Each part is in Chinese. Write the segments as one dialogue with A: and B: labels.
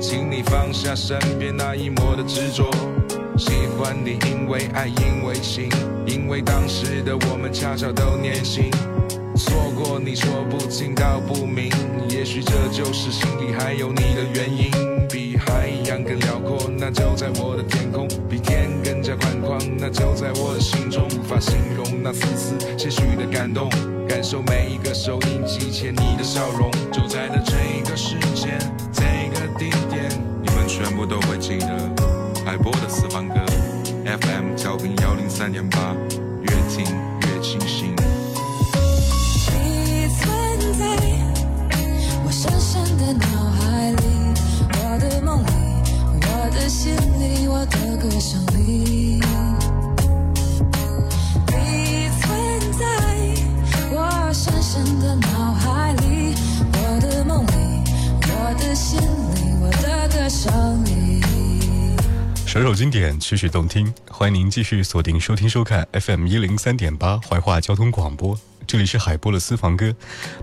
A: 请你放下身边那一抹的执着。喜欢你，因为爱，因为情，因为当时的我们恰巧都年轻。错过你说不清道不明，也许这就是心里还有你的原因。比海洋更辽阔，那就在我的天空；比天更加宽广，那就在我的心中。无法形容那丝丝些许的感动，感受每一个收音机前你的笑容。就在的这个时间，都会记得。海波的私房歌
B: 经典，曲曲动听，欢迎您继续锁定收听收看 FM 一零三点八怀化交通广播。这里是海波的私房歌，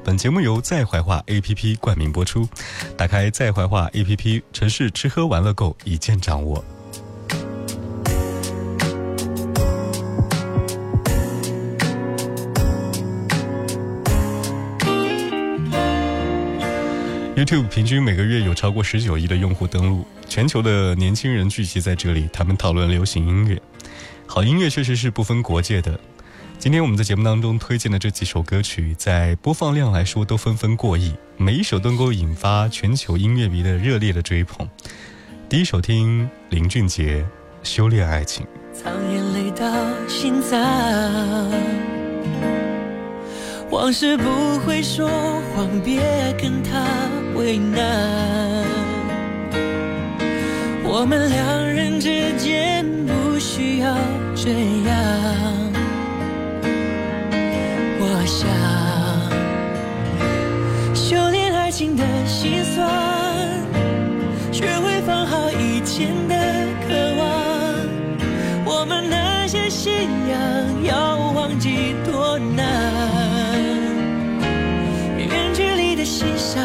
B: 本节目由在怀化 APP 冠名播出。打开在怀化 APP，城市吃喝玩乐购一键掌握。YouTube 平均每个月有超过十九亿的用户登录，全球的年轻人聚集在这里，他们讨论流行音乐。好音乐确实是不分国界的。今天我们在节目当中推荐的这几首歌曲，在播放量来说都纷纷过亿，每一首都能够引发全球音乐迷的热烈的追捧。第一首听林俊杰《修炼爱情》。
C: 藏眼泪到心脏，往事不会说谎，别跟他为难。我们两人之间不需要这样。我想修炼爱情的心酸，学会放好以前的渴望。我们那些信仰要忘记多难。远距离的欣赏，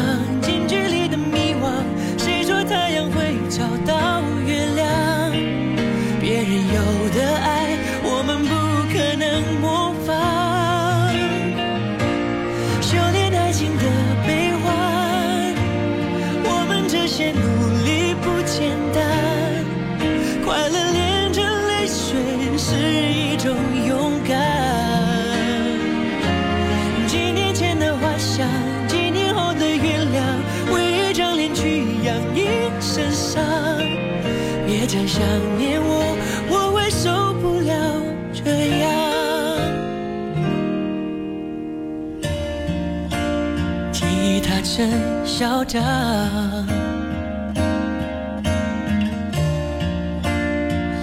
C: 再想念我，我会受不了这样。吉他真嚣张，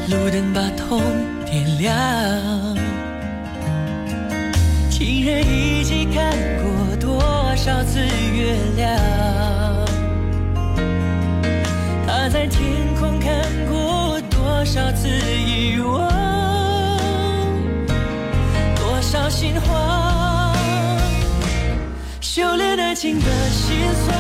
C: 路灯把痛点亮。情人一起看过多少次月亮？他在天空看过。多少次遗忘，多少心慌，修炼爱情的心酸，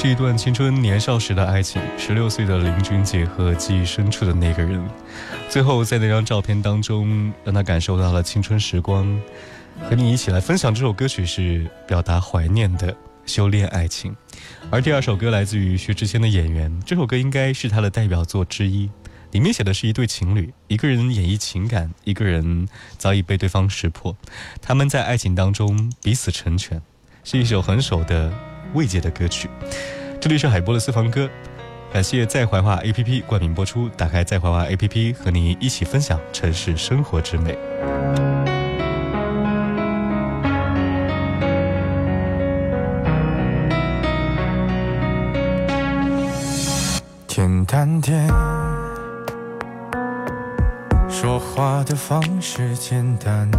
B: 是一段青春年少时的爱情，十六岁的林俊杰和记忆深处的那个人，最后在那张照片当中，让他感受到了青春时光。和你一起来分享这首歌曲，是表达怀念的修炼爱情。而第二首歌来自于薛之谦的《演员》，这首歌应该是他的代表作之一。里面写的是一对情侣，一个人演绎情感，一个人早已被对方识破，他们在爱情当中彼此成全，是一首很熟的慰藉的歌曲。这里是海波的私房歌，感谢在怀化 APP 冠名播出。打开在怀化 APP，和你一起分享城市生活之美。
D: 简单点。说话的方式简单点，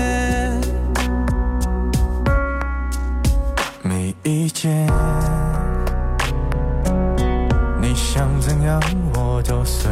D: 意见。你想怎样我都随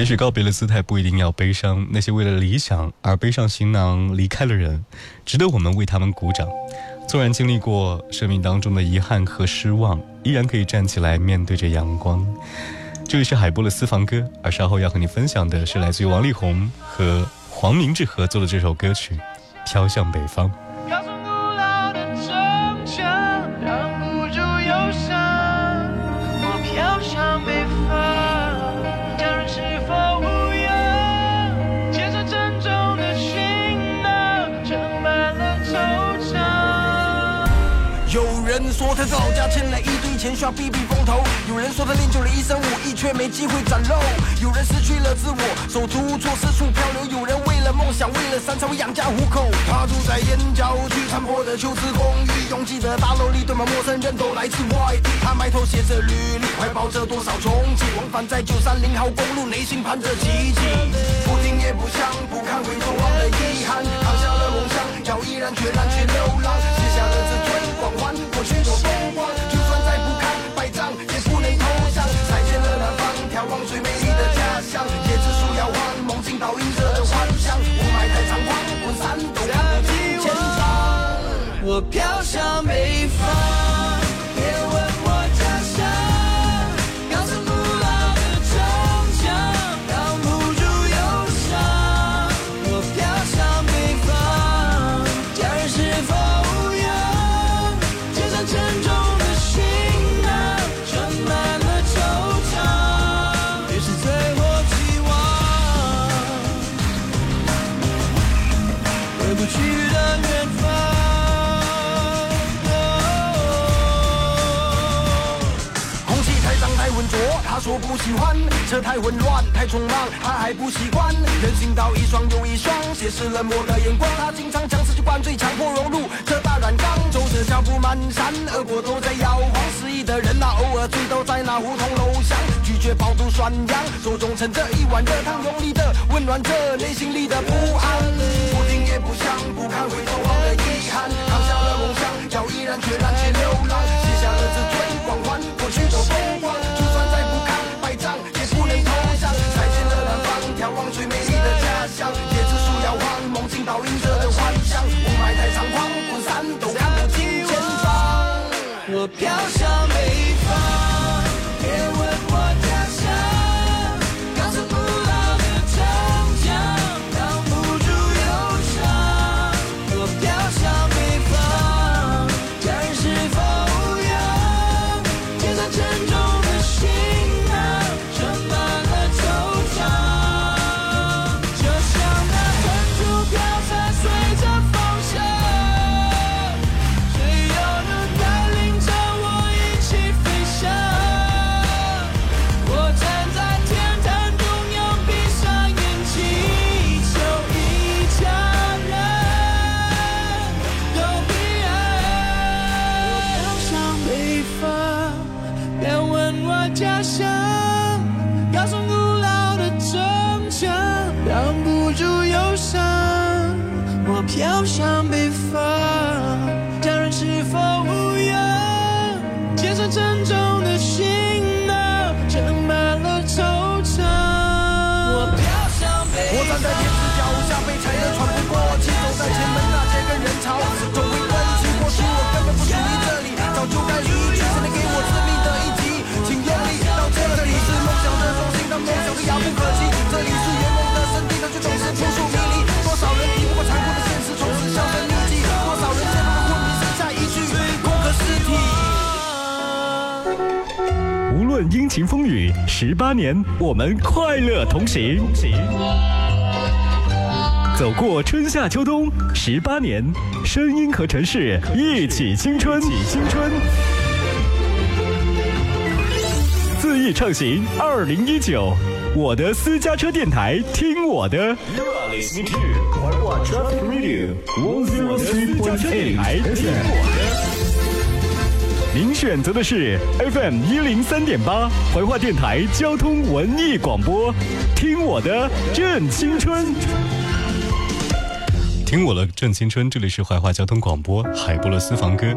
B: 也许告别的姿态不一定要悲伤，那些为了理想而背上行囊离开的人，值得我们为他们鼓掌。纵然经历过生命当中的遗憾和失望，依然可以站起来面对着阳光。这里是海波的私房歌，而稍后要和你分享的是来自于王力宏和黄明志合作的这首歌曲《飘向北方》。
E: 有人说他在老家欠了一堆钱，需要避避风头；有人说他练就了一身武艺，却没机会展露；有人失去了自我，手足无措，四处漂流；有人为了梦想，为了山才会养家糊口。他住在燕郊区残破的旧式公寓，拥挤的大楼里堆满陌生人，都来自外地。他埋头写着履历，怀抱着多少憧憬，往返在九三零号公路，内心盼着奇迹。不听也不想，不看回头望的遗憾，扛下了梦想，要毅然决然去流浪，写下了
F: 飘向北
E: 喜欢；车太混乱太匆忙，他还不习惯。人行道一双又一双，斜视冷漠的眼光。他经常将世界灌醉，强迫融入这大染缸。走着脚步蹒跚，耳朵都在摇晃。失意的人啊，偶尔醉倒在那胡同楼巷，拒绝饱读涮羊，手中盛着一碗热汤，用力的温暖着内心里的不安。不听也不想，不看回头望的遗憾，扛下了梦想，要毅然决然去流浪，
F: 飘向北方，
G: 论阴晴风雨，十八年，我们快乐同行。走过春夏秋冬，十八年，声音和城市一起青春，一起青春。恣意畅行，二零一九，我的私家车电台，听我的。You are listening to 怀化 Traffic Radio One Zero Three Point Eight，听我的。您选择的是 FM 一零三点八怀化电台交通文艺广播，听我的正青春。
B: 听我的正青春，这里是怀化交通广播海波的私房歌。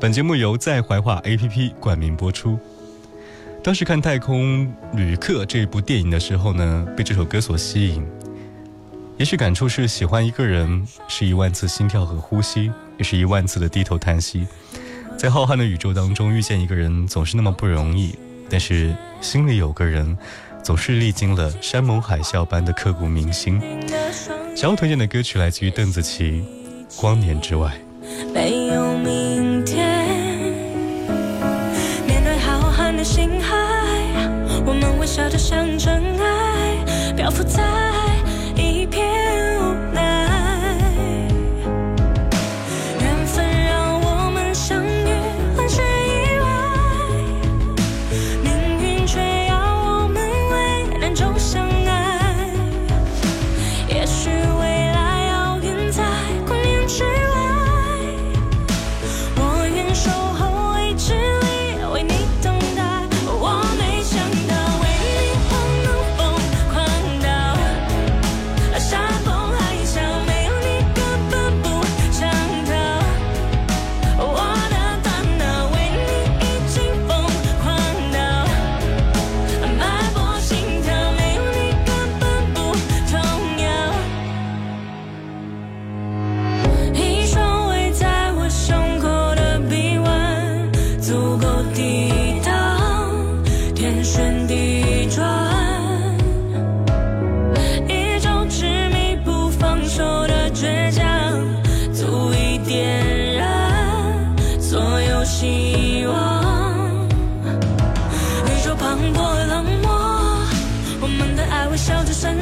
B: 本节目由在怀化 APP 冠名播出。当时看《太空旅客》这部电影的时候呢，被这首歌所吸引。也许感触是喜欢一个人是一万次心跳和呼吸，也是一万次的低头叹息。在浩瀚的宇宙当中遇见一个人总是那么不容易但是心里有个人总是历经了山盟海啸般的刻骨铭心。想要推荐的歌曲来自于邓紫棋光年之外。
H: 没有明天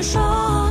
H: 说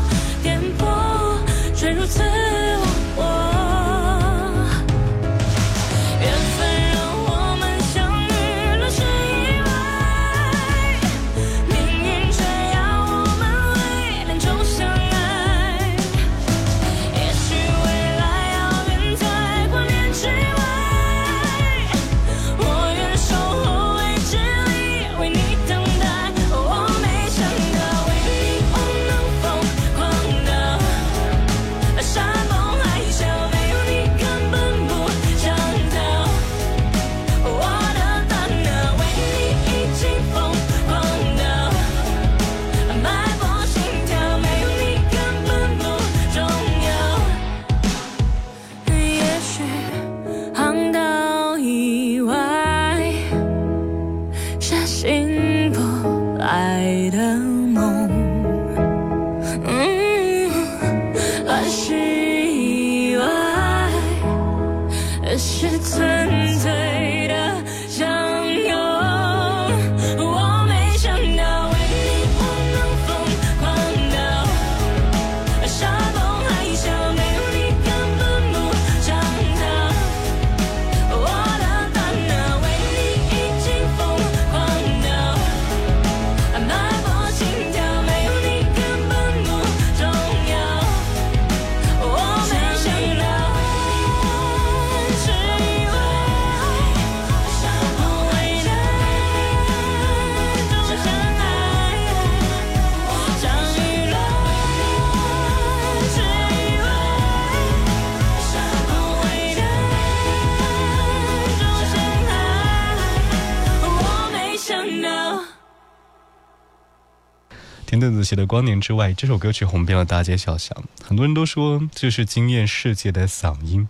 H: 写的光年之外
B: 这首歌曲红遍了大街小巷。很多人都说这是惊艳世界的嗓音。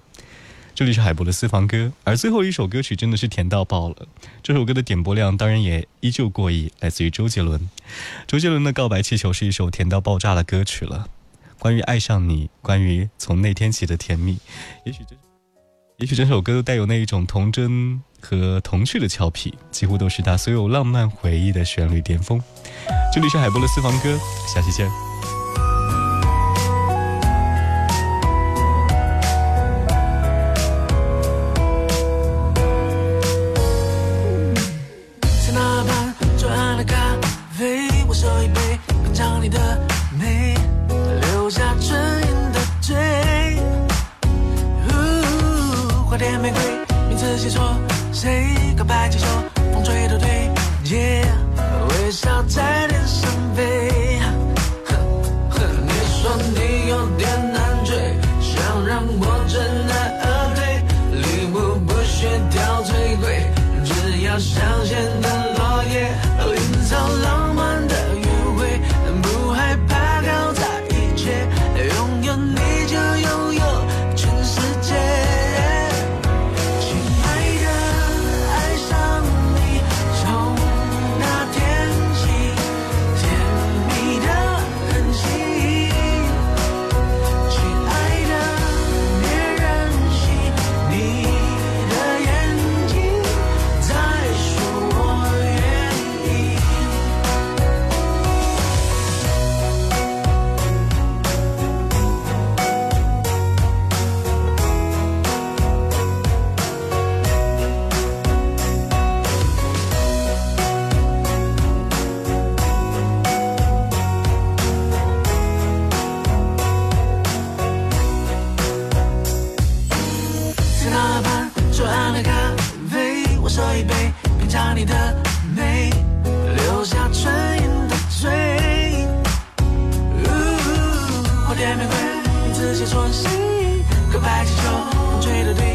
B: 这里是海博的私房歌而最后一首歌曲真的是甜到爆了。这首歌的点播量当然也依旧过亿来自于周杰伦。周杰伦的告白气球是一首甜到爆炸的歌曲了。关于爱上你关于从那天起的甜蜜。也许这也许整首歌都带有那一种童真和童趣的俏皮几乎都是他所有浪漫回忆的旋律巅峰。这里是海波的私房歌下期见。
D: 点玫瑰，你自写穿新，告白气球，风吹的
F: 对。